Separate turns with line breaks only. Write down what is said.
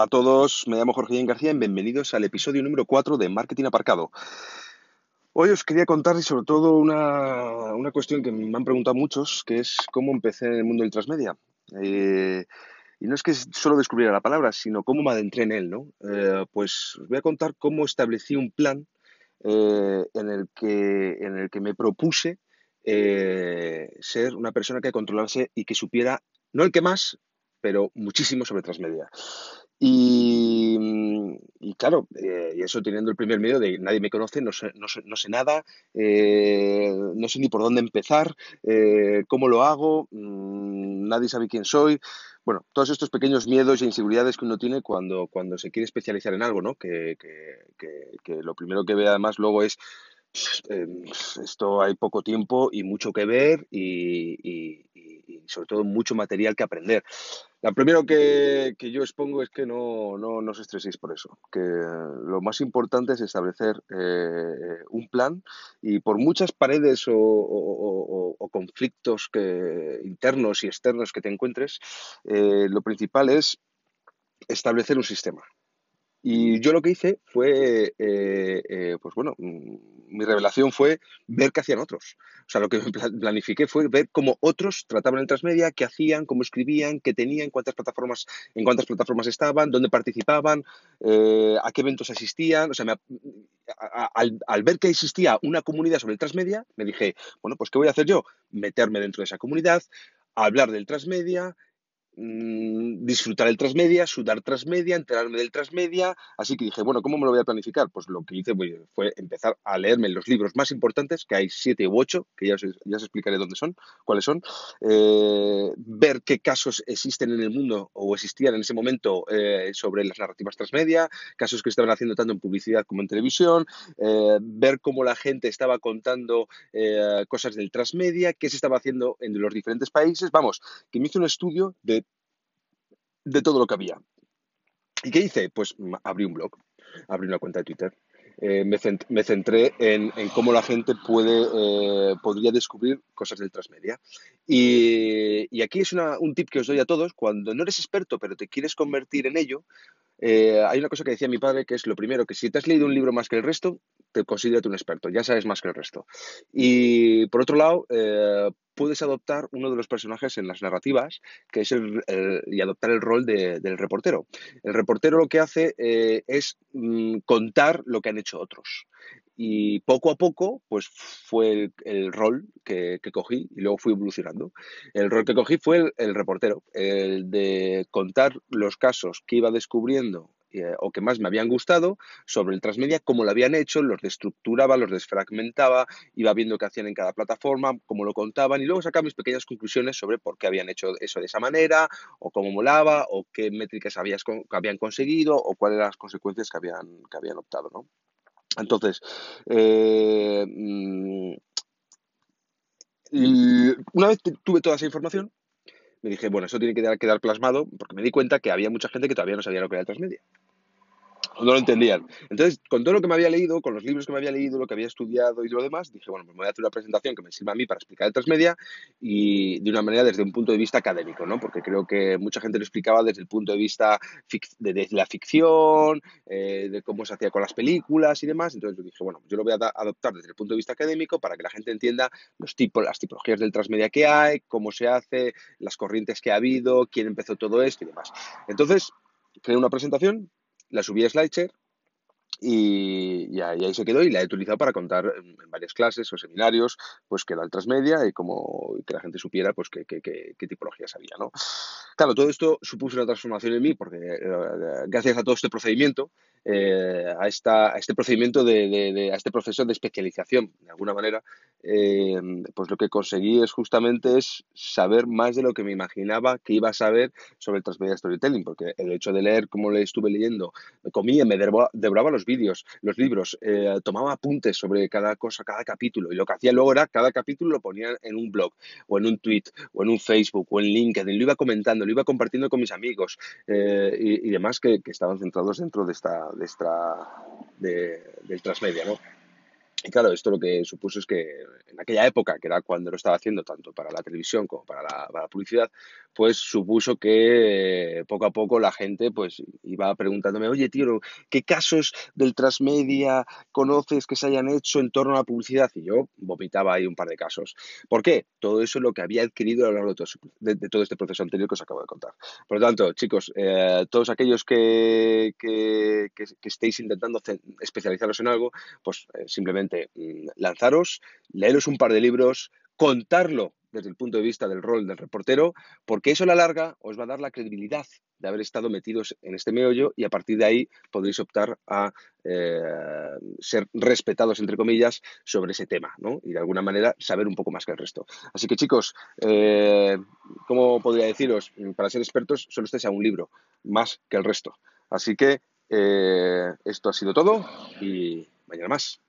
Hola a todos, me llamo Jorge García y bienvenidos al episodio número 4 de Marketing Aparcado. Hoy os quería contar y sobre todo una, una, cuestión que me han preguntado muchos, que es cómo empecé en el mundo del transmedia. Eh, y no es que solo descubriera la palabra, sino cómo me adentré en él, ¿no? Eh, pues os voy a contar cómo establecí un plan eh, en, el que, en el que me propuse ser una persona que controlase y que supiera, no el que más, pero muchísimo sobre transmedia. Y, y claro, eh, eso teniendo el primer miedo de nadie me conoce, no sé, no sé, no sé nada, eh, no sé ni por dónde empezar, eh, cómo lo hago, mmm, nadie sabe quién soy. Bueno, todos estos pequeños miedos e inseguridades que uno tiene cuando, cuando se quiere especializar en algo, ¿no? Que, que, que, que lo primero que ve además luego es esto hay poco tiempo y mucho que ver y, y, y, sobre todo mucho material que aprender. Lo primero que, que yo expongo es que no, no, no, os estreséis por eso, que lo más importante es establecer eh, un plan y por muchas paredes o conflictos que, internos y externos que te encuentres, eh, lo principal es establecer un sistema. Y yo lo que hice fue, eh, eh, pues bueno, mm, mi revelación fue ver qué hacían otros. O sea, lo que planifiqué fue ver cómo otros trataban el transmedia, qué hacían, cómo escribían, qué tenían, cuántas plataformas, en cuántas plataformas estaban, dónde participaban, eh, a qué eventos asistían. O sea, me, al, al, ver que existía una comunidad sobre el transmedia, me dije, bueno, pues ¿qué voy a hacer yo? Meterme dentro de esa comunidad, hablar del transmedia, mmm, disfrutar el transmedia, sudar transmedia, enterarme del transmedia. Así que dije, bueno, ¿cómo me lo voy a planificar? Pues lo que hice fue, empezar a leerme los libros más importantes, que hay siete u ocho, que ya os, explicaré dónde son, cuáles son, eh, ver qué casos existen en el mundo o existían en ese momento eh, sobre las narrativas transmedia, casos que estaban haciendo tanto en publicidad como en televisión, eh, ver cómo la gente estaba contando cosas del transmedia, qué se estaba haciendo en los diferentes países. Vamos, que me hice un estudio de de todo lo que había. ¿Y qué hice? Pues abrí un blog, abrí una cuenta de Twitter. Eh, me, cent me, centré en, en, cómo la gente puede, eh, podría descubrir cosas del transmedia. Y, y aquí es un tip que os doy a todos. Cuando no eres experto, pero te quieres convertir en ello, eh, hay una cosa que decía mi padre que es lo primero, que si te has leído un libro más que el resto, te considérate un experto, ya sabes más que el resto. Y por otro lado, puedes adoptar uno de los personajes en las narrativas, que es el, el y adoptar el rol de, del reportero. El reportero lo que hace eh, es mm, contar lo que han hecho otros. Y poco a poco, pues fue el, el rol que, que, cogí y luego fui evolucionando. El rol que cogí fue el, el reportero, el de contar los casos que iba descubriendo eh, o que más me habían gustado sobre el transmedia, cómo lo habían hecho, los destructuraba, los desfragmentaba, iba viendo qué hacían en cada plataforma, cómo lo contaban y luego sacaba mis pequeñas conclusiones sobre por qué habían hecho eso de esa manera, o cómo molaba, o qué métricas habías, habían conseguido, o cuáles eran las consecuencias que habían, que habían optado, ¿no? Entonces, eh, mm, una vez tuve toda esa información, me dije, bueno, eso tiene que quedar plasmado, porque me di cuenta que había mucha gente que todavía no sabía lo que era el transmedia no lo entendían. Entonces, con todo lo que me había leído, con los libros que me había leído, lo que había estudiado y lo demás, dije, bueno, pues me voy a hacer una presentación que me sirva a mí para explicar el transmedia y de una manera desde un punto de vista académico, ¿no? Porque creo que mucha gente lo explicaba desde el punto de vista de, la ficción, eh, de cómo se hacía con las películas y demás. Entonces yo dije, bueno, yo lo voy a adoptar desde el punto de vista académico para que la gente entienda los tipos, las tipologías del transmedia que hay, cómo se hace, las corrientes que ha habido, quién empezó todo esto y demás. Entonces, creé una presentación la subí a SlideShare y, y, ahí, se quedó y la he utilizado para contar en, varias clases o seminarios pues que era el transmedia y como que la gente supiera pues qué, qué, qué, qué tipologías había, ¿no? Claro, todo esto supuso una transformación en mí porque eh, gracias a todo este procedimiento, eh, a, esta, a este procedimiento de, a este proceso de especialización, de alguna manera, eh, pues lo que conseguí es justamente es saber más de lo que me imaginaba que iba a saber sobre el transmedia storytelling, porque el hecho de leer como le estuve leyendo, me comía, me devoraba los vídeos, los libros, eh, tomaba apuntes sobre cada cosa, cada capítulo, y lo que hacía luego era cada capítulo lo ponía en un blog, o en un tweet, o en un Facebook, o en LinkedIn, lo iba comentando, lo iba compartiendo con mis amigos eh, y, y, demás que, estaban centrados dentro de esta, de esta de, del transmedia, ¿no? Y claro, esto lo que supuso es que en aquella época, que era cuando lo estaba haciendo tanto para la televisión como para la, publicidad, pues supuso que eh, poco a poco la gente pues iba preguntándome, oye tío, ¿qué casos del transmedia conoces que se hayan hecho en torno a la publicidad? Y yo vomitaba ahí un par de casos. ¿Por qué? Todo eso es lo que había adquirido a lo largo de todo, este proceso anterior que os acabo de contar. Por lo tanto, chicos, eh, todos aquellos que, que, que- estéis intentando especializaros en algo, pues eh, simplemente mm, lanzaros, leeros un par de libros, contarlo desde el punto de vista del rol del reportero, porque eso a la larga os va a dar la credibilidad de haber estado metidos en este meollo y a partir de ahí podréis optar a eh, ser respetados, entre comillas, sobre ese tema, ¿no? Y de alguna manera saber un poco más que el resto. Así que chicos, eh, ¿cómo podría deciros? Para ser expertos solo estéis a un libro, más que el resto. Así que eh, esto ha sido todo y mañana más.